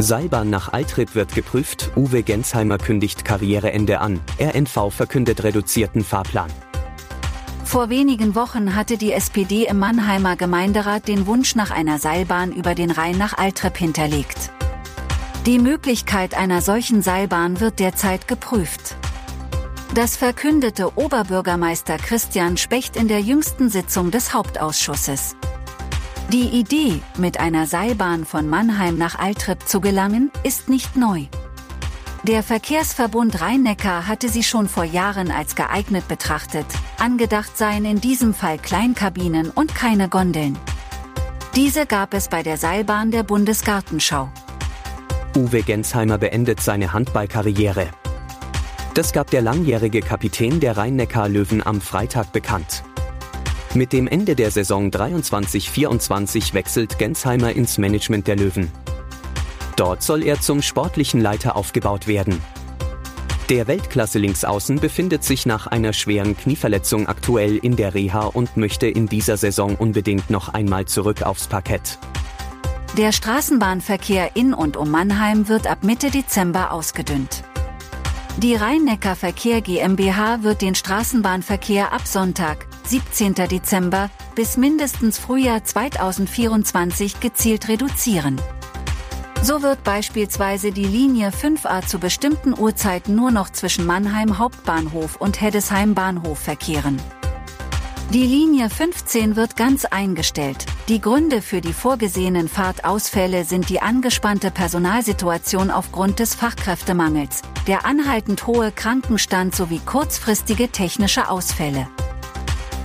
Seilbahn nach Altrip wird geprüft, Uwe Gensheimer kündigt Karriereende an, RNV verkündet reduzierten Fahrplan. Vor wenigen Wochen hatte die SPD im Mannheimer Gemeinderat den Wunsch nach einer Seilbahn über den Rhein nach Altrip hinterlegt. Die Möglichkeit einer solchen Seilbahn wird derzeit geprüft. Das verkündete Oberbürgermeister Christian Specht in der jüngsten Sitzung des Hauptausschusses. Die Idee, mit einer Seilbahn von Mannheim nach Altrip zu gelangen, ist nicht neu. Der Verkehrsverbund Rhein-Neckar hatte sie schon vor Jahren als geeignet betrachtet, angedacht seien in diesem Fall Kleinkabinen und keine Gondeln. Diese gab es bei der Seilbahn der Bundesgartenschau. Uwe Gensheimer beendet seine Handballkarriere. Das gab der langjährige Kapitän der Rhein-Neckar-Löwen am Freitag bekannt. Mit dem Ende der Saison 23-24 wechselt Gensheimer ins Management der Löwen. Dort soll er zum sportlichen Leiter aufgebaut werden. Der Weltklasse-Linksaußen befindet sich nach einer schweren Knieverletzung aktuell in der Reha und möchte in dieser Saison unbedingt noch einmal zurück aufs Parkett. Der Straßenbahnverkehr in und um Mannheim wird ab Mitte Dezember ausgedünnt. Die Rhein-Neckar-Verkehr GmbH wird den Straßenbahnverkehr ab Sonntag, 17. Dezember, bis mindestens Frühjahr 2024 gezielt reduzieren. So wird beispielsweise die Linie 5a zu bestimmten Uhrzeiten nur noch zwischen Mannheim Hauptbahnhof und Heddesheim Bahnhof verkehren. Die Linie 15 wird ganz eingestellt. Die Gründe für die vorgesehenen Fahrtausfälle sind die angespannte Personalsituation aufgrund des Fachkräftemangels, der anhaltend hohe Krankenstand sowie kurzfristige technische Ausfälle.